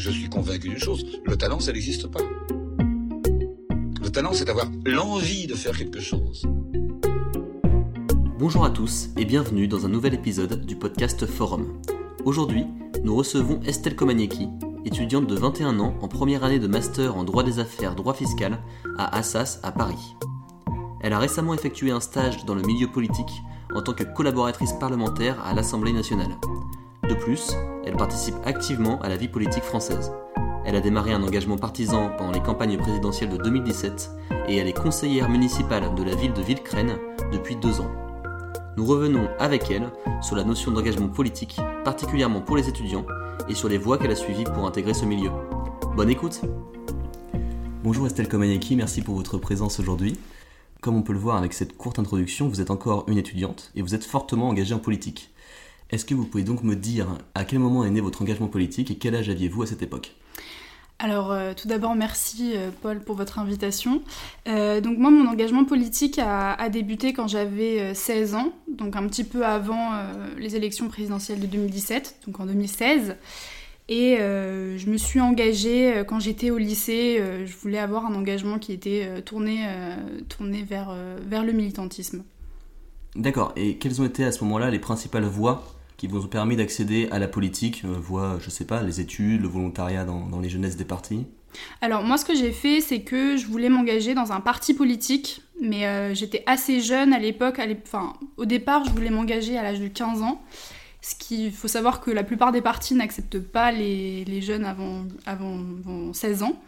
je suis convaincu d'une chose, le talent, ça n'existe pas. Le talent, c'est d'avoir l'envie de faire quelque chose. Bonjour à tous et bienvenue dans un nouvel épisode du podcast Forum. Aujourd'hui, nous recevons Estelle Komanieki, étudiante de 21 ans en première année de master en droit des affaires, droit fiscal à Assas à Paris. Elle a récemment effectué un stage dans le milieu politique en tant que collaboratrice parlementaire à l'Assemblée nationale. De plus, elle participe activement à la vie politique française. Elle a démarré un engagement partisan pendant les campagnes présidentielles de 2017 et elle est conseillère municipale de la ville de Villecrène depuis deux ans. Nous revenons avec elle sur la notion d'engagement politique, particulièrement pour les étudiants, et sur les voies qu'elle a suivies pour intégrer ce milieu. Bonne écoute Bonjour Estelle Komanieki, merci pour votre présence aujourd'hui. Comme on peut le voir avec cette courte introduction, vous êtes encore une étudiante et vous êtes fortement engagée en politique. Est-ce que vous pouvez donc me dire à quel moment est né votre engagement politique et quel âge aviez-vous à cette époque alors euh, tout d'abord merci euh, Paul pour votre invitation. Euh, donc moi mon engagement politique a, débuté quand j'avais 16 ans, donc un petit peu avant les élections présidentielles de 2017, donc en 2016. Et je me suis engagée quand j'étais au lycée, je voulais avoir un engagement qui était tourné, tourné vers, vers le militantisme. D'accord, et quelles ont été à ce moment-là les principales voies qui vous ont permis d'accéder à la politique, euh, voie, je sais pas, les études, le volontariat dans, les jeunesses des partis? Alors moi ce que j'ai fait c'est que je voulais m'engager dans un parti politique mais euh, j'étais assez jeune à l'époque, enfin au départ je voulais m'engager à l'âge de 15 ans ce qu'il faut savoir que la plupart des partis n'acceptent pas les, jeunes avant, avant, 16 ans.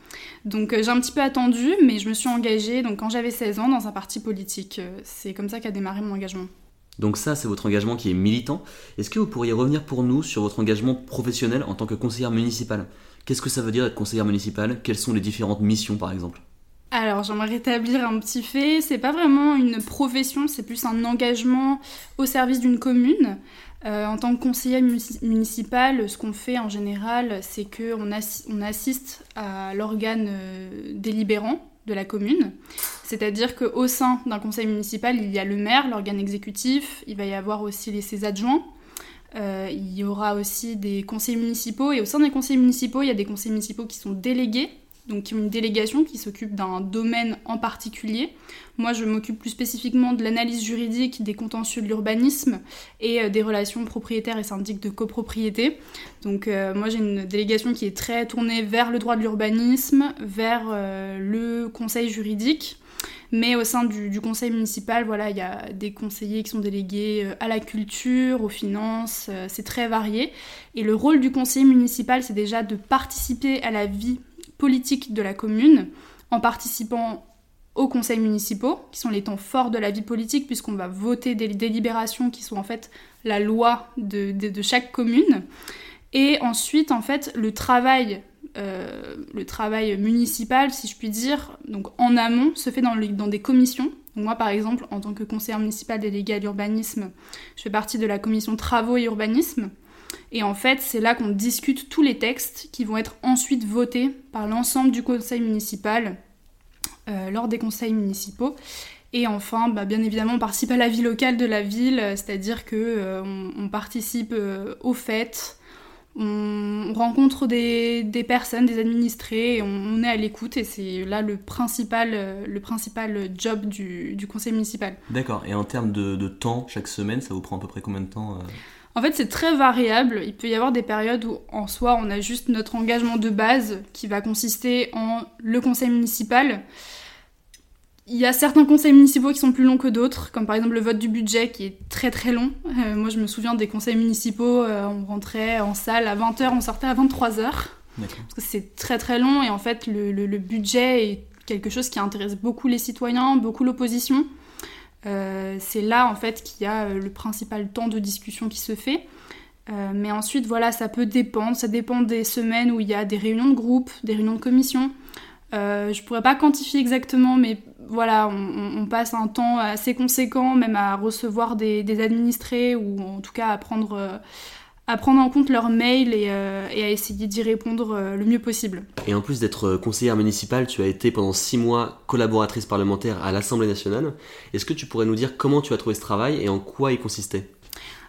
Donc euh, j'ai un petit peu attendu, mais je me suis engagée donc, quand j'avais 16 ans dans un parti politique. C'est comme ça qu'a démarré mon engagement. Donc ça, c'est votre engagement qui est militant. Est-ce que vous pourriez revenir pour nous sur votre engagement professionnel en tant que conseillère municipale? Qu'est-ce que ça veut dire être conseillère municipale? Quelles sont les différentes missions, par exemple? Alors, j'aimerais rétablir un petit fait. C'est pas vraiment une profession, c'est plus un engagement au service d'une commune. Euh, en tant que conseillère municipale, ce qu'on fait en général, c'est qu'on on assiste à l'organe euh, délibérant de la commune. C'est-à-dire qu'au sein d'un conseil municipal, il y a le maire, l'organe exécutif, il va y avoir aussi ses adjoints, euh, il y aura aussi des conseils municipaux, et au sein des conseils municipaux, il y a des conseils municipaux qui sont délégués donc qui ont une délégation qui s'occupe d'un domaine en particulier. Moi, je m'occupe plus spécifiquement de l'analyse juridique des contentieux de l'urbanisme et euh, des relations propriétaires et syndiques de copropriété. Donc euh, moi, j'ai une délégation qui est très tournée vers le droit de l'urbanisme, vers euh, le conseil juridique. Mais au sein du, conseil municipal, voilà, il y a des conseillers qui sont délégués à la culture, aux finances, c'est très varié. Et le rôle du conseiller municipal, c'est déjà de participer à la vie politique de la commune en participant aux conseils municipaux, qui sont les temps forts de la vie politique, puisqu'on va voter des délibérations qui sont en fait la loi de, chaque commune. Et ensuite, en fait, le travail, euh, le travail municipal, si je puis dire, donc en amont, se fait dans, dans des commissions. moi, par exemple, en tant que conseillère municipale déléguée à l'urbanisme, je fais partie de la commission travaux et urbanisme. Et en fait, c'est là qu'on discute tous les textes qui vont être ensuite votés par l'ensemble du conseil municipal euh, lors des conseils municipaux. Et enfin, bah, bien évidemment, on participe à la vie locale de la ville, c'est-à-dire que euh, on, participe euh, aux fêtes, on rencontre des, personnes, des administrés, et on, est à l'écoute, et c'est là le principal, le principal job du, conseil municipal. D'accord, et en termes de, de, temps, chaque semaine, ça vous prend à peu près combien de temps en fait, c'est très variable. Il peut y avoir des périodes où, en soi, on a juste notre engagement de base qui va consister en le conseil municipal. Il y a certains conseils municipaux qui sont plus longs que d'autres, comme par exemple le vote du budget qui est très très long. Euh, moi, je me souviens des conseils municipaux, euh, on rentrait en salle à 20h, on sortait à 23h. Parce que c'est très très long et en fait, le budget est quelque chose qui intéresse beaucoup les citoyens, beaucoup l'opposition. Euh, c'est là en fait qu'il y a le principal temps de discussion qui se fait. Mais ensuite, voilà, ça peut dépendre. Ça dépend des semaines où il y a des réunions de groupe, des réunions de commission. Je pourrais pas quantifier exactement, mais voilà, on, passe un temps assez conséquent, même à recevoir des, des administrés ou en tout cas à prendre à prendre en compte leurs mails et, euh, et à essayer d'y répondre euh, le mieux possible. Et en plus d'être conseillère municipale, tu as été pendant six mois collaboratrice parlementaire à l'Assemblée nationale. Est-ce que tu pourrais nous dire comment tu as trouvé ce travail et en quoi il consistait?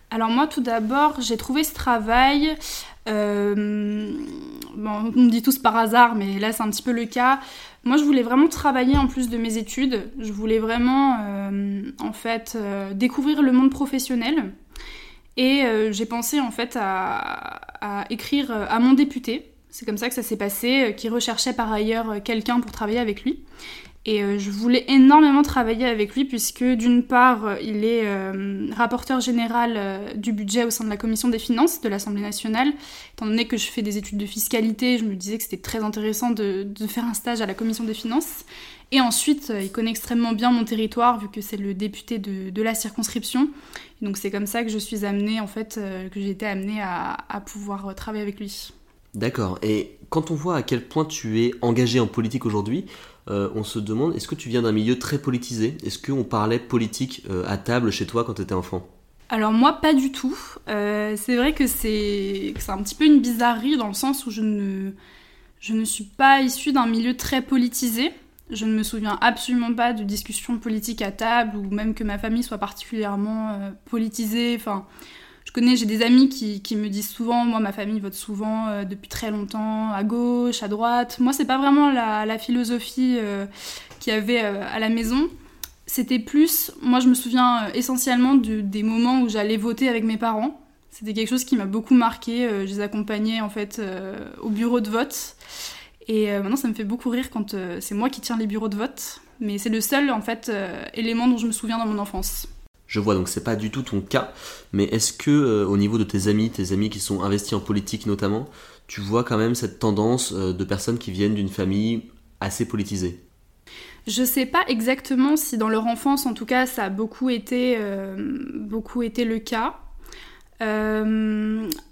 Alors moi tout d'abord j'ai trouvé ce travail euh, bon, on dit tous par hasard, mais là c'est un petit peu le cas. Moi, je voulais vraiment travailler en plus de mes études. Je voulais vraiment, euh, en fait, euh, découvrir le monde professionnel. Et euh, j'ai pensé en fait à, à, écrire à mon député. C'est comme ça que ça s'est passé, qui recherchait par ailleurs quelqu'un pour travailler avec lui. Et euh, je voulais énormément travailler avec lui puisque d'une part, euh, il est euh, rapporteur général du budget au sein de la commission des finances de l'Assemblée nationale. Étant donné que je fais des études de fiscalité, je me disais que c'était très intéressant de, faire un stage à la commission des finances. Et ensuite, il connaît extrêmement bien mon territoire vu que c'est le député de, de, la circonscription. donc c'est comme ça que je suis amenée, en fait, que j'ai été amenée à, à pouvoir travailler avec lui. D'accord. Et quand on voit à quel point tu es engagé en politique aujourd'hui, euh, on se demande est-ce que tu viens d'un milieu très politisé? Est-ce qu'on parlait politique euh, à table chez toi quand tu étais enfant? Alors moi pas du tout. Euh, c'est vrai que c'est un petit peu une bizarrerie dans le sens où je ne, je ne suis pas issue d'un milieu très politisé. Je ne me souviens absolument pas de discussions politiques à table ou même que ma famille soit particulièrement politisée. Enfin, je connais, j'ai des amis qui, me disent souvent, moi ma famille vote souvent euh, depuis très longtemps, à gauche, à droite. Moi c'est pas vraiment la, philosophie euh, qu'il y avait euh, à la maison. C'était plus, moi je me souviens essentiellement de, des moments où j'allais voter avec mes parents. C'était quelque chose qui m'a beaucoup marqué. je les accompagnais en fait au bureau de vote. Et maintenant ça me fait beaucoup rire quand c'est moi qui tiens les bureaux de vote. Mais c'est le seul en fait élément dont je me souviens dans mon enfance. Je vois donc c'est pas du tout ton cas, mais est-ce que euh, au niveau de tes amis, tes amis qui sont investis en politique notamment, tu vois quand même cette tendance euh, de personnes qui viennent d'une famille assez politisée? Je sais pas exactement si dans leur enfance, en tout cas, ça a beaucoup été, euh, le cas.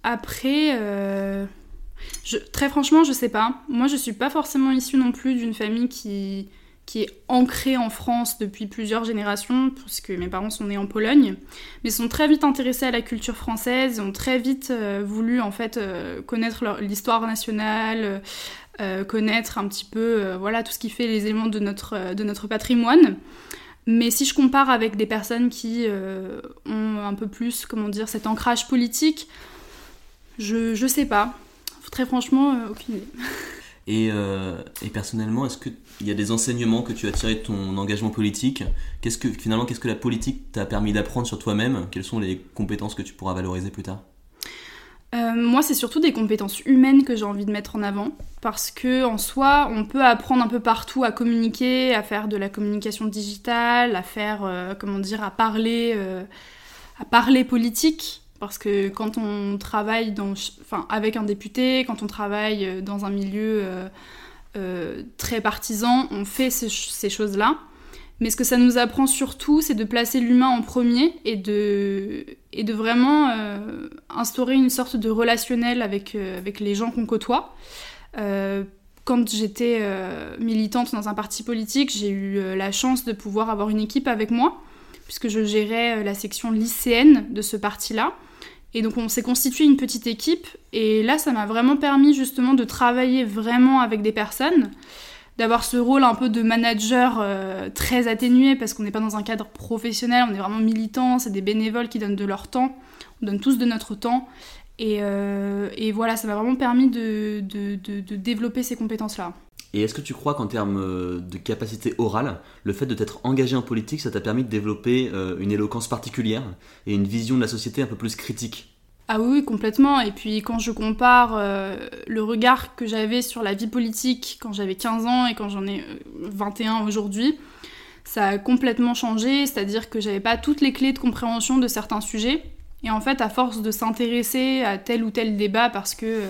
après, très franchement, je sais pas. Moi, je suis pas forcément issue non plus d'une famille qui, qui est ancrée en France depuis plusieurs générations, puisque mes parents sont nés en Pologne, mais sont très vite intéressés à la culture française, ont très vite euh, voulu en fait euh, connaître l'histoire nationale, euh, connaître un petit peu voilà tout ce qui fait les éléments de notre, de notre patrimoine. Mais si je compare avec des personnes qui ont un peu plus, comment dire, cet ancrage politique, je, je sais pas. Très franchement, aucune idée. Euh, et, personnellement, est-ce qu'il y a des enseignements que tu as tirés de ton engagement politique finalement, qu'est-ce que la politique t'a permis d'apprendre sur toi-même Quelles sont les compétences que tu pourras valoriser plus tard euh, moi, c'est surtout des compétences humaines que j'ai envie de mettre en avant, parce que en soi, on peut apprendre un peu partout à communiquer, à faire de la communication digitale, à faire, euh, comment dire, à parler, à parler politique. Parce que quand on travaille enfin, avec un député, quand on travaille euh, dans un milieu euh, euh, très partisan, on fait ces, choses-là. Mais ce que ça nous apprend surtout, c'est de placer l'humain en premier et de, vraiment instaurer une sorte de relationnel avec, les gens qu'on côtoie. Quand j'étais militante dans un parti politique, j'ai eu la chance de pouvoir avoir une équipe avec moi, puisque je gérais la section lycéenne de ce parti-là. Et donc on s'est constitué une petite équipe et là ça m'a vraiment permis justement de travailler vraiment avec des personnes, d'avoir ce rôle un peu de manager euh, très atténué parce qu'on n'est pas dans un cadre professionnel, on est vraiment militant, c'est des bénévoles qui donnent de leur temps, on donne tous de notre temps et, euh, voilà ça m'a vraiment permis de développer ces compétences-là. Et est-ce que tu crois qu'en termes euh, de capacité orale, le fait de t'être engagé en politique, ça t'a permis de développer euh, une éloquence particulière et une vision de la société un peu plus critique? Ah oui, complètement. Et puis quand je compare euh, le regard que j'avais sur la vie politique quand j'avais 15 ans et quand j'en ai 21 aujourd'hui, ça a complètement changé. C'est-à-dire que j'avais pas toutes les clés de compréhension de certains sujets. Et en fait, à force de s'intéresser à tel ou tel débat parce que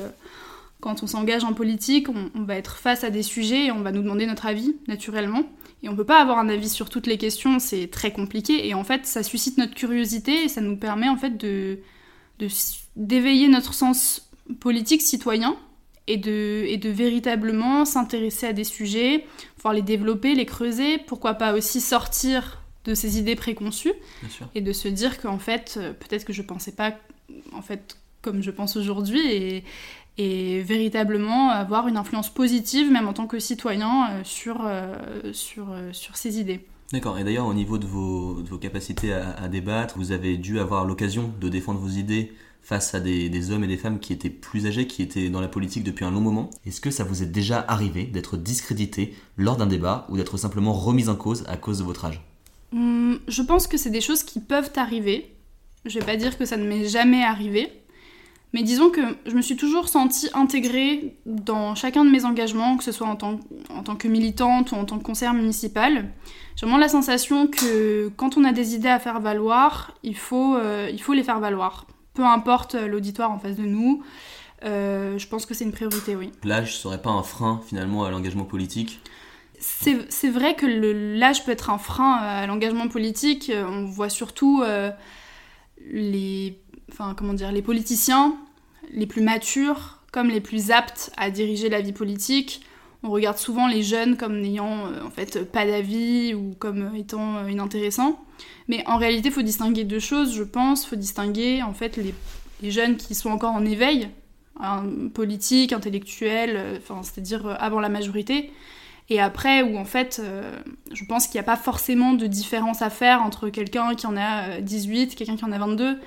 quand on s'engage en politique, on, va être face à des sujets et on va nous demander notre avis, naturellement. Et on peut pas avoir un avis sur toutes les questions, c'est très compliqué. Et en fait, ça suscite notre curiosité et ça nous permet en fait de d'éveiller notre sens politique citoyen et de, et de véritablement s'intéresser à des sujets, pouvoir les développer, les creuser, pourquoi pas aussi sortir de ces idées préconçues et de se dire qu'en fait, euh, peut-être que je pensais pas en fait comme je pense aujourd'hui et, et véritablement avoir une influence positive, même en tant que citoyen, euh, sur, euh, sur, euh, sur ces idées. D'accord, et d'ailleurs au niveau de vos, de vos capacités à, débattre, vous avez dû avoir l'occasion de défendre vos idées face à des, hommes et des femmes qui étaient plus âgés, qui étaient dans la politique depuis un long moment. Est-ce que ça vous est déjà arrivé d'être discrédité lors d'un débat ou d'être simplement remis en cause à cause de votre âge? Hum, Je pense que c'est des choses qui peuvent arriver. Je vais pas dire que ça ne m'est jamais arrivé. Mais disons que je me suis toujours sentie intégrée dans chacun de mes engagements, que ce soit en tant, en tant que militante ou en tant que conseillère municipale. J'ai vraiment la sensation que quand on a des idées à faire valoir, il faut, euh, il faut les faire valoir. Peu importe l'auditoire en face de nous, euh, je pense que c'est une priorité, oui. L'âge serait pas un frein finalement à l'engagement politique? C'est vrai que l'âge peut être un frein à l'engagement politique. On voit surtout euh, les enfin comment dire, les politiciens les plus matures comme les plus aptes à diriger la vie politique. On regarde souvent les jeunes comme n'ayant euh, en fait pas d'avis ou comme étant euh, inintéressants. Mais en réalité, il faut distinguer deux choses, je pense. Il faut distinguer en fait les, jeunes qui sont encore en éveil, hein, politique, intellectuel, euh, c'est-à-dire avant la majorité, et après où en fait, je pense qu'il n'y a pas forcément de différence à faire entre quelqu'un qui en a 18, quelqu'un qui en a 22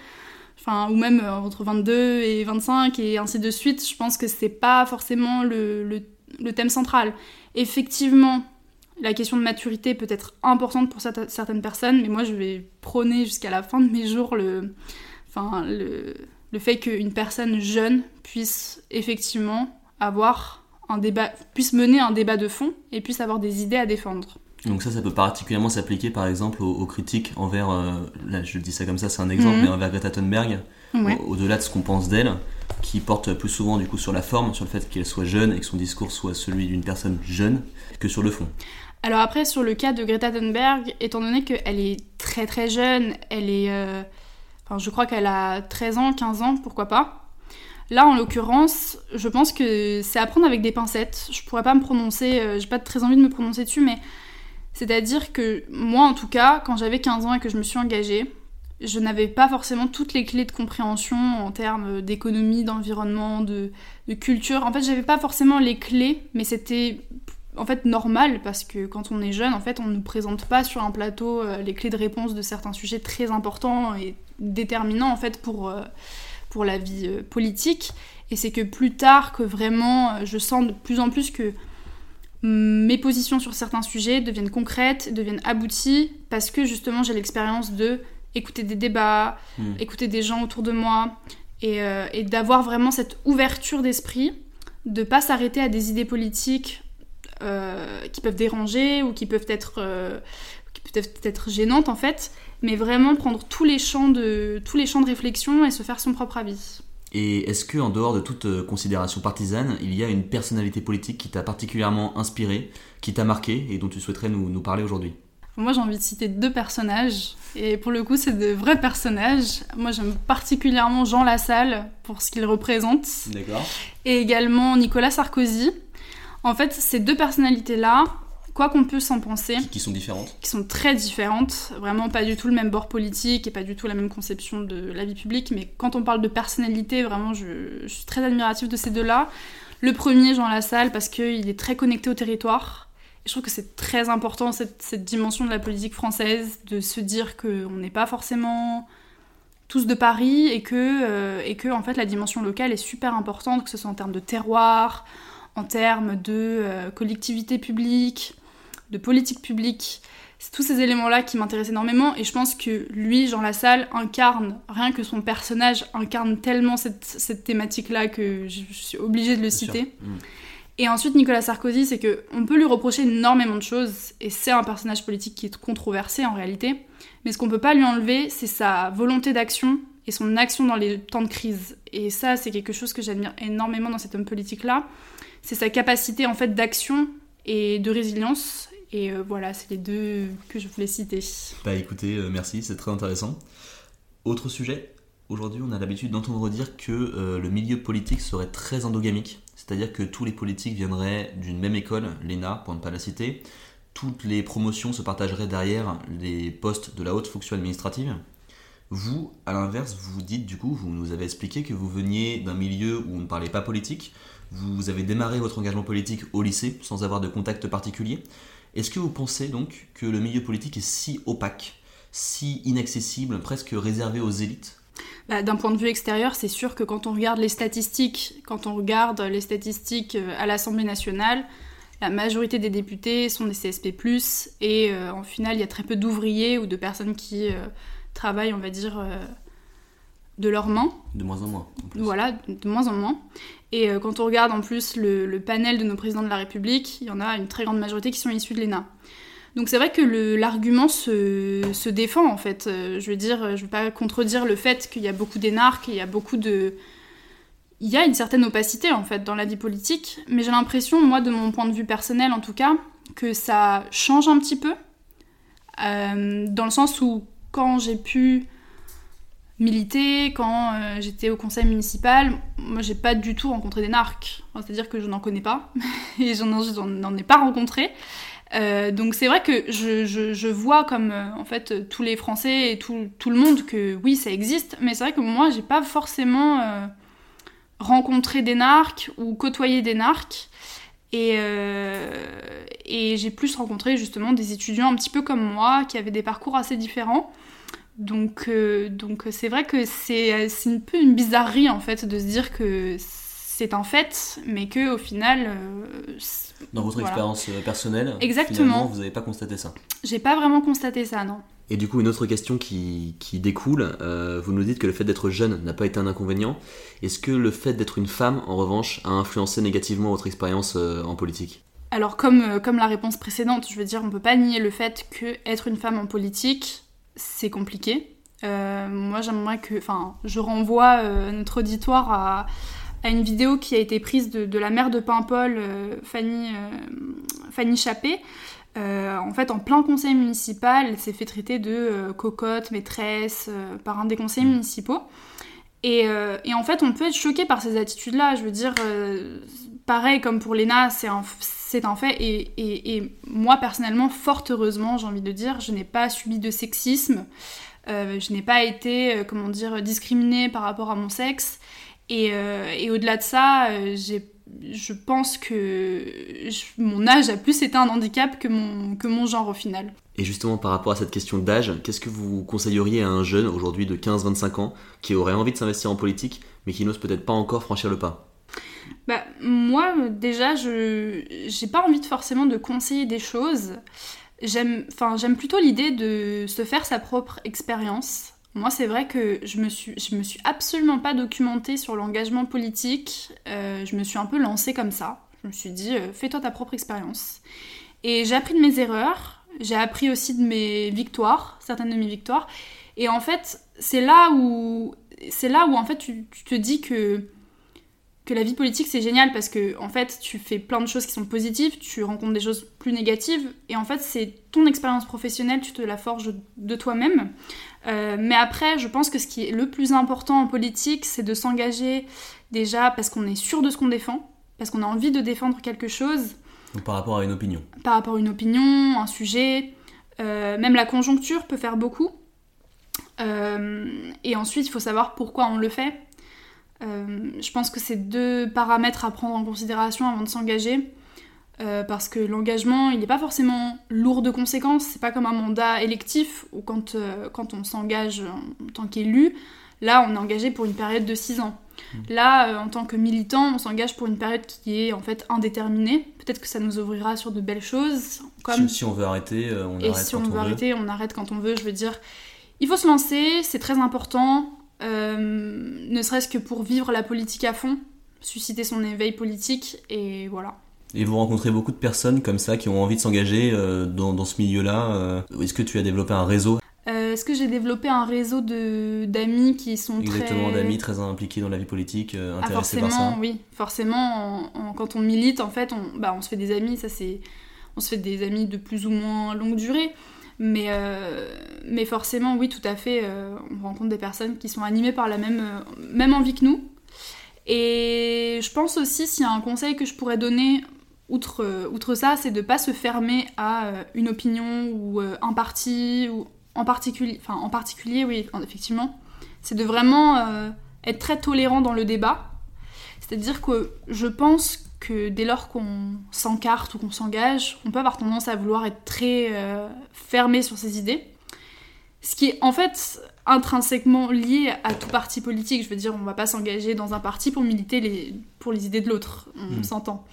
enfin, ou même euh, entre 22 et 25 et ainsi de suite, je pense que c'est pas forcément le, thème central. Effectivement, la question de maturité peut être importante pour certaines personnes, mais moi je vais prôner jusqu'à la fin de mes jours le, enfin, le, le fait qu'une personne jeune puisse effectivement avoir un débat, puisse mener un débat de fond et puisse avoir des idées à défendre. Donc ça, ça peut particulièrement s'appliquer par exemple aux, critiques envers, euh, là je dis ça comme ça, c'est un exemple, mhm. mais envers Greta Thunberg, au-delà de ce qu'on pense d'elle, qui porte plus souvent du coup sur la forme, sur le fait qu'elle soit jeune et que son discours soit celui d'une personne jeune, que sur le fond. Alors après, sur le cas de Greta Thunberg, étant donné qu'elle est très très jeune, elle est... Euh, enfin, je crois qu'elle a 13 ans, 15 ans, pourquoi pas Là, en l'occurrence, je pense que c'est à prendre avec des pincettes. Je pourrais pas me prononcer, euh, j'ai pas très envie de me prononcer dessus, mais c'est-à-dire que moi, en tout cas, quand j'avais 15 ans et que je me suis engagée, je n'avais pas forcément toutes les clés de compréhension en termes d'économie, d'environnement, de, culture. En fait, j'avais pas forcément les clés, mais c'était en fait normal parce que quand on est jeune, en fait, on ne nous présente pas sur un plateau euh, les clés de réponse de certains sujets très importants et déterminants en fait pour, euh, pour la vie euh, politique. Et c'est que plus tard que vraiment, je sens de plus en plus que mes positions sur certains sujets deviennent concrètes, deviennent abouties, parce que justement j'ai l'expérience de écouter des débats, hmm. écouter des gens autour de moi, euh, et, d'avoir vraiment cette ouverture d'esprit, de pas s'arrêter à des idées politiques euh, qui peuvent déranger ou qui peuvent être euh, qui peuvent être gênantes en fait, mais vraiment prendre tous les champs de tous les champs de réflexion et se faire son propre avis. Et est-ce que, en dehors de toute euh, considération partisane, il y a une personnalité politique qui t'a particulièrement inspiré, qui t'a marqué et dont tu souhaiterais nous, parler aujourd'hui? Moi, j'ai envie de citer deux personnages. Et pour le coup, c'est de vrais personnages. Moi, j'aime particulièrement Jean Lassalle pour ce qu'il représente. D'accord. Et également Nicolas Sarkozy. En fait, ces deux personnalités-là, quoi qu'on puisse en penser. Qui, sont différentes. Qui sont très différentes. Vraiment pas du tout le même bord politique et pas du tout la même conception de la vie publique. Mais quand on parle de personnalité, vraiment, je, suis très admirative de ces deux-là. Le premier, Jean Lassalle, parce qu'il est très connecté au territoire. Et je trouve que c'est très important, cette, cette, dimension de la politique française, de se dire qu'on n'est pas forcément tous de Paris et que, euh, et que en fait, la dimension locale est super importante, que ce soit en termes de terroir, en termes de euh, collectivité publique, de politique publique. C'est tous ces éléments-là qui m'intéressent énormément et je pense que lui, Jean Lassalle, incarne, rien que son personnage incarne tellement cette, thématique-là que je, suis obligée de le citer. Mm. Et ensuite, Nicolas Sarkozy, c'est que on peut lui reprocher énormément de choses, et c'est un personnage politique qui est controversé en réalité, mais ce qu'on peut pas lui enlever, c'est sa volonté d'action et son action dans les temps de crise. Et ça, c'est quelque chose que j'admire énormément dans cet homme politique-là. C'est sa capacité en fait d'action et de résilience et euh, voilà, c'est les deux que je voulais citer. Bah écoutez, euh, merci, c'est très intéressant. Autre sujet, aujourd'hui on a l'habitude d'entendre dire que euh, le milieu politique serait très endogamique, c'est-à-dire que tous les politiques viendraient d'une même école, l'ENA pour ne pas la citer, toutes les promotions se partageraient derrière les postes de la haute fonction administrative. Vous, à l'inverse, vous dites du coup, vous nous avez expliqué que vous veniez d'un milieu où on ne parlait pas politique, vous avez démarré votre engagement politique au lycée sans avoir de contact particulier. Est-ce que vous pensez donc que le milieu politique est si opaque, si inaccessible, presque réservé aux élites? Bah, D'un point de vue extérieur, c'est sûr que quand on regarde les statistiques, quand on regarde les statistiques euh, à l'Assemblée nationale, la majorité des députés sont des CSP+, et euh, en final, il y a très peu d'ouvriers ou de personnes qui euh, travaillent, on va dire, de leurs mains. De moins en moins. Voilà, de moins en moins. Et quand on regarde en plus le, le, panel de nos présidents de la République, il y en a une très grande majorité qui sont issus de l'ENA. Donc c'est vrai que l'argument se, se, défend en fait. Euh, je veux dire, je veux pas contredire le fait qu'il y a beaucoup d'énarques, il y a beaucoup de... Il y a une certaine opacité en fait dans la vie politique, mais j'ai l'impression, moi de mon point de vue personnel en tout cas, que ça change un petit peu. Euh, dans le sens où quand j'ai pu militer, quand euh, j'étais au conseil municipal, moi j'ai pas du tout rencontré des narcs. C'est-à-dire que je n'en connais pas et j'en ai pas rencontré. Euh, donc c'est vrai que je, je, vois comme euh, en fait tous les Français et tout, tout, le monde que oui ça existe, mais c'est vrai que moi j'ai pas forcément rencontré des narcs ou côtoyé des narcs. Et, et j'ai plus rencontré justement des étudiants un petit peu comme moi qui avaient des parcours assez différents. Donc donc c'est vrai que c'est un peu une bizarrerie en fait de se dire que c'est un fait, mais que au final dans votre expérience euh, personnelle, Exactement. vous n'avez pas constaté ça J'ai pas vraiment constaté ça, non. Et du coup, une autre question qui, qui découle, euh, vous nous dites que le fait d'être jeune n'a pas été un inconvénient. Est-ce que le fait d'être une femme, en revanche, a influencé négativement votre expérience euh, en politique? Alors, comme, comme la réponse précédente, je veux dire, on peut pas nier le fait que être une femme en politique, c'est compliqué. moi, j'aimerais que. Enfin, je renvoie notre auditoire à à une vidéo qui a été prise de, la mère de Paimpol, euh, Fanny, euh, Fanny Chappé. Euh, en fait, en plein conseil municipal, elle s'est fait traiter de cocotte, maîtresse, par un des conseils municipaux. Et, en fait, on peut être choqué par ces attitudes-là. Je veux dire, pareil comme pour l'ENA, c'est un, un, fait. Et, moi, personnellement, fort heureusement, j'ai envie de dire, je n'ai pas subi de sexisme. je n'ai pas été, comment dire, discriminée par rapport à mon sexe. Euh, et, au-delà de ça, euh, je pense que mon âge a plus été un handicap que mon, que mon genre au final. Et justement, par rapport à cette question d'âge, qu'est-ce que vous conseilleriez à un jeune aujourd'hui de 15-25 ans qui aurait envie de s'investir en politique, mais qui n'ose peut-être pas encore franchir le pas? Bah, Moi, déjà, je n'ai pas envie forcément de conseiller des choses. J'aime plutôt l'idée de se faire sa propre expérience moi, c'est vrai que je me suis, je me suis absolument pas documentée sur l'engagement politique. Euh, je me suis un peu lancée comme ça. Je me suis dit, euh, fais-toi ta propre expérience. Et j'ai appris de mes erreurs. J'ai appris aussi de mes victoires, certaines de mes victoires. Et en fait, c'est là où, c'est là où en fait tu, te dis que que la vie politique c'est génial parce que en fait tu fais plein de choses qui sont positives, tu rencontres des choses plus négatives et en fait c'est ton expérience professionnelle, tu te la forges de toi-même. Euh, mais après, je pense que ce qui est le plus important en politique, c'est de s'engager déjà parce qu'on est sûr de ce qu'on défend, parce qu'on a envie de défendre quelque chose. par rapport à une opinion. Par rapport à une opinion, un sujet, euh, même la conjoncture peut faire beaucoup. Euh, et ensuite, il faut savoir pourquoi on le fait. Je pense que c'est deux paramètres à prendre en considération avant de s'engager. Euh, parce que l'engagement, il n'est pas forcément lourd de conséquences. C'est pas comme un mandat électif où quand, euh, quand on s'engage en tant qu'élu, là, on est engagé pour une période de 6 ans. Mmh. Là, euh, en tant que militant, on s'engage pour une période qui est en fait indéterminée. Peut-être que ça nous ouvrira sur de belles choses. Comme... Si, on veut arrêter, on Et si on, veut, arrêter, on arrête quand on veut. Je veux dire, il faut se lancer, c'est très important. Ne serait-ce que pour vivre la politique à fond, susciter son éveil politique, et voilà. Et vous rencontrez beaucoup de personnes comme ça qui ont envie de s'engager euh, dans, ce milieu-là. Euh. Est-ce que tu as développé un réseau? Euh, Est-ce que j'ai développé un réseau d'amis qui sont Exactement, d'amis très impliqués dans la vie politique, ah, intéressés par ça Oui, forcément, quand on milite, en fait, on, bah, on se fait des amis, ça c'est... On se fait des amis de plus ou moins longue durée. Mais, mais forcément, oui, tout à fait, on rencontre des personnes qui sont animées par la même, même envie que nous. Et je pense aussi, s'il y a un conseil que je pourrais donner outre, euh, outre ça, c'est de ne pas se fermer à euh, une opinion ou euh, un parti, ou en particulier, en particulier, oui, effectivement, c'est de vraiment être très tolérant dans le débat. C'est-à-dire que je pense que dès lors qu'on s'encarte ou qu'on s'engage, on peut avoir tendance à vouloir être très fermé sur ses idées. Ce qui est en fait intrinsèquement lié à tout parti politique. Je veux dire, on va pas s'engager dans un parti pour militer les, pour les idées de l'autre, on Mm. s'entend.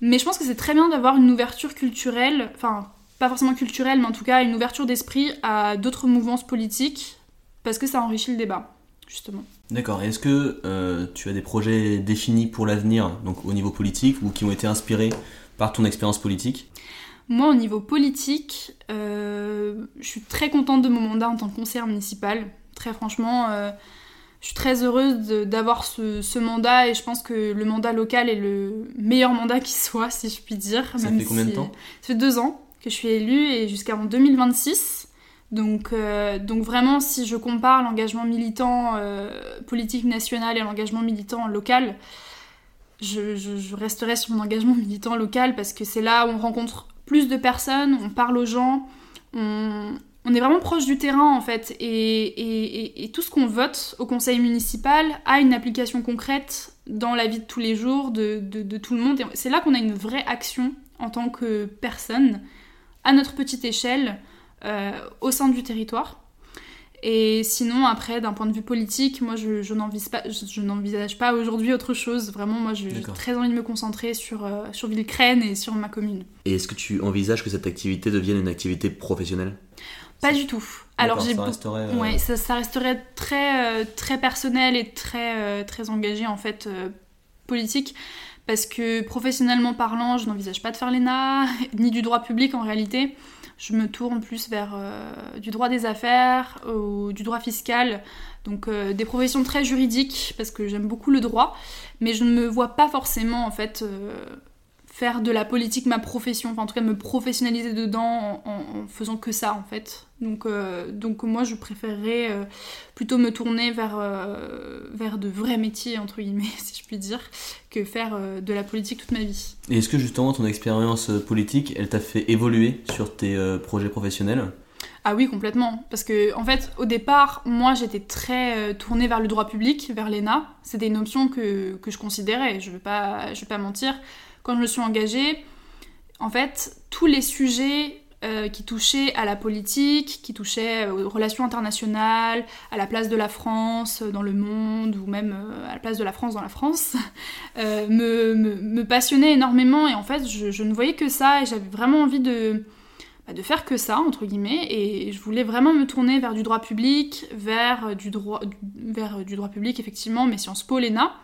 Mais je pense que c'est très bien d'avoir une ouverture culturelle, enfin, pas forcément culturelle, mais en tout cas une ouverture d'esprit à d'autres mouvances politiques, parce que ça enrichit le débat, justement. D'accord. Est-ce que euh, tu as des projets définis pour l'avenir, donc au niveau politique, ou qui ont été inspirés par ton expérience politique? Moi, au niveau politique, euh, je suis très contente de mon mandat en tant que conseillère municipale. Très franchement, euh, je suis très heureuse d'avoir ce, ce mandat et je pense que le mandat local est le meilleur mandat qui soit, si je puis dire. Ça même fait combien de temps? Ça fait deux ans que je suis élue et jusqu'en 2026. Donc, euh, donc vraiment, si je compare l'engagement militant euh, politique national et l'engagement militant local, je, je- resterai sur mon engagement militant local parce que c'est là où on rencontre plus de personnes, on parle aux gens, on, est vraiment proche du terrain en fait. Et, tout ce qu'on vote au conseil municipal a une application concrète dans la vie de tous les jours de, tout le monde. C'est là qu'on a une vraie action en tant que personne, à notre petite échelle, au sein du territoire. Et sinon, après, d'un point de vue politique, moi, je, je n'envisage pas, je, pas aujourd'hui autre chose. Vraiment, moi, je- j'ai très envie de me concentrer sur, euh, sur Villecrène et sur ma commune. Et est-ce que tu envisages que cette activité devienne une activité professionnelle? Pas du tout. Alors, j'ai ça resterait, euh, Ouais, ça, ça resterait très, euh, très personnel et très, euh, très engagé en fait euh, politique. Parce que professionnellement parlant, je n'envisage pas de faire l'ENA, ni du droit public en réalité. Je me tourne plus vers euh, du droit des affaires ou du droit fiscal. Donc euh, des professions très juridiques, parce que j'aime beaucoup le droit. Mais je ne me vois pas forcément en fait euh, faire de la politique ma profession, enfin en tout cas me professionnaliser dedans en, en- en faisant que ça en fait. Donc, euh, donc moi je préférerais euh, plutôt me tourner vers, euh, vers de vrais métiers entre guillemets si je puis dire que faire de la politique toute ma vie. Et est-ce que justement ton expérience politique, elle t'a fait évoluer sur tes projets professionnels? Ah oui complètement parce que en fait au départ moi j'étais très tournée vers le droit public, vers l'ENA. C'était une option que, que je considérais, je vais pas, je vais pas mentir. Quand je me suis engagée, en fait tous les sujets euh, qui touchaient à la politique, qui touchaient aux relations internationales, à la place de la France dans le monde, ou même euh, à la place de la France dans la France, euh, me, passionnaient énormément. Et en fait, je, ne voyais que ça, et j'avais vraiment envie de, bah, de faire que ça, entre guillemets, et je voulais vraiment me tourner vers du droit public, vers du droit, public, effectivement, mais Sciences Po, l'ENA.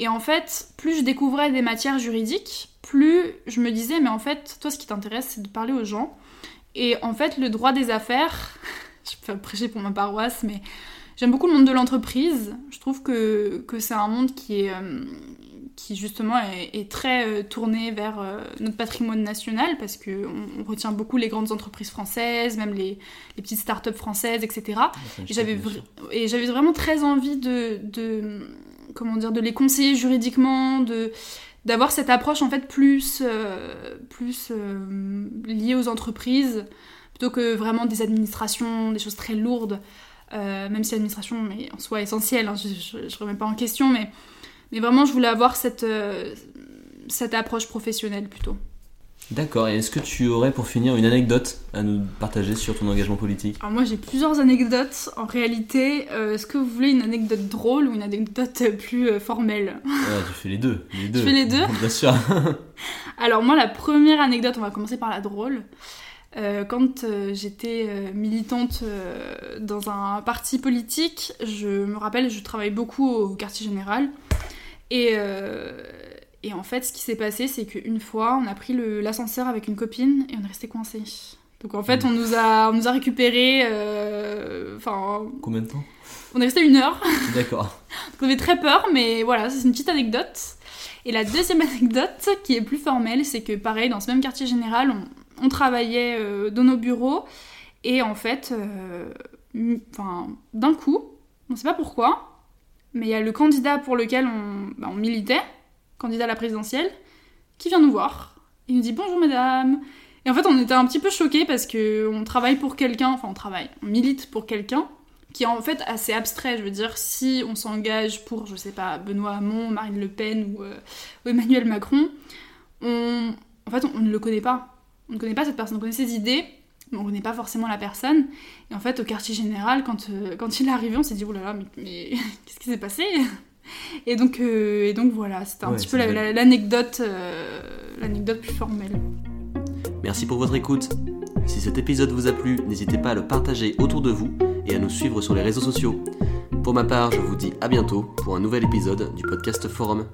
Et en fait, plus je découvrais des matières juridiques, plus je me disais, mais en fait, toi, ce qui t'intéresse, c'est de parler aux gens. Et en fait, le droit des affaires, je peux pas prêcher pour ma paroisse, mais j'aime beaucoup le monde de l'entreprise. Je trouve que, que c'est un monde qui est, euh, qui justement est, est très euh, tourné vers euh, notre patrimoine national parce que on, on retient beaucoup les grandes entreprises françaises, même les, les petites start-up françaises, etc. Et j'avais et j'avais vraiment très envie de, de comment dire de les conseiller juridiquement, de d'avoir cette approche en fait plus euh, plus euh, liée aux entreprises plutôt que vraiment des administrations, des choses très lourdes. Euh, même si l'administration est en soi essentielle, hein, je, je remets pas en question, mais mais vraiment je voulais avoir cette cette approche professionnelle plutôt. D'accord, et est-ce que tu aurais pour finir une anecdote à nous partager sur ton engagement politique? Alors moi j'ai plusieurs anecdotes. En réalité, euh, est-ce que vous voulez une anecdote drôle ou une anecdote plus euh, formelle? Ouais, tu fais les deux. Les deux. fais les deux? Bien sûr. Alors moi la première anecdote, on va commencer par la drôle. Euh, quand euh, j'étais euh, militante euh, dans un parti politique, je me rappelle, je travaillais beaucoup au quartier général. Et, euh, et en fait, ce qui s'est passé, c'est qu'une fois, on a pris l'ascenseur avec une copine et on est resté coincés. Donc en fait, on nous a, on nous a récupérés. euh, Enfin, Combien de temps? on est resté une heure. D'accord. Donc on avait très peur, mais voilà, c'est une petite anecdote. Et la deuxième anecdote, qui est plus formelle, c'est que pareil, dans ce même quartier général, on, on travaillait euh, dans nos bureaux, et en fait, euh, enfin, d'un coup, on sait pas pourquoi, mais il y a le candidat pour lequel on, bah, on militait, candidat à la présidentielle, qui vient nous voir. Il nous dit bonjour madame. Et en fait, on était un petit peu choqués parce que on travaille pour quelqu'un, enfin on travaille, on milite pour quelqu'un qui est en fait assez abstrait. Je veux dire, si on s'engage pour, je sais pas, Benoît Hamon, Marine Le Pen ou, euh, Emmanuel Macron, on, en fait, on, ne le connaît pas. On ne connaît pas cette personne, on connaît ses idées, on connaît pas forcément la personne. Et en fait, au quartier général, quand, euh, quand il est arrivé, on s'est dit, oh là là, mais, mais qu'est-ce qui s'est passé? et donc, euh, et donc voilà, c'était un Ouais, petit peu la- la- euh, l'anecdote plus formelle. Merci pour votre écoute. Si cet épisode vous a plu, n'hésitez pas à le partager autour de vous et à nous suivre sur les réseaux sociaux. Pour ma part, je vous dis à bientôt pour un nouvel épisode du podcast Forum.